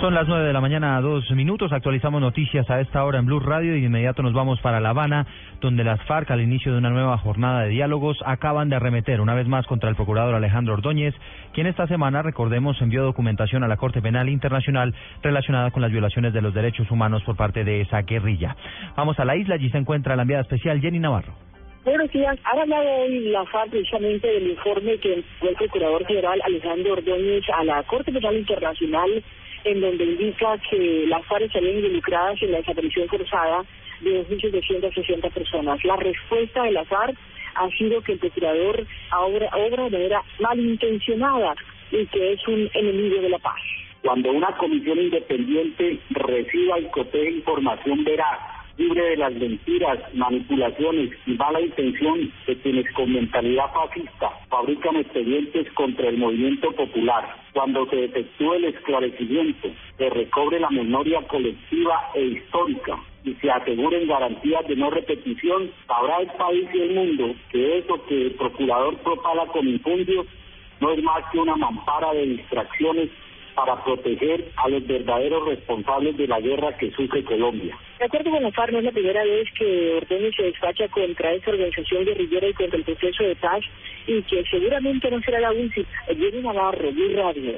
Son las nueve de la mañana, dos minutos. Actualizamos noticias a esta hora en Blue Radio y de inmediato nos vamos para La Habana, donde las FARC, al inicio de una nueva jornada de diálogos, acaban de arremeter una vez más contra el procurador Alejandro Ordóñez, quien esta semana, recordemos, envió documentación a la Corte Penal Internacional relacionada con las violaciones de los derechos humanos por parte de esa guerrilla. Vamos a la isla, allí se encuentra la enviada especial Jenny Navarro. Buenos días. Ha hablado hoy la FARC precisamente del informe que fue el Procurador General Alejandro Ordóñez a la Corte Penal Internacional en donde indica que las FARC estarían involucradas en la desaparición forzada de 2.760 personas. La respuesta de la FARC ha sido que el procurador obra, obra de manera malintencionada y que es un enemigo de la paz. Cuando una comisión independiente reciba y cotee información veraz libre de las mentiras, manipulaciones y mala intención de quienes con mentalidad fascista fabrican expedientes contra el movimiento popular. Cuando se efectúe el esclarecimiento, se recobre la memoria colectiva e histórica y se aseguren garantías de no repetición, sabrá el país y el mundo que eso que el procurador propala con infundios no es más que una mampara de distracciones para proteger a los verdaderos responsables de la guerra que sufre Colombia. De acuerdo con la FARC, no es la primera vez que Ordóñez se despacha contra esta organización guerrillera y contra el proceso de paz y que seguramente no será la última. Jenny Navarro, Blue Radio.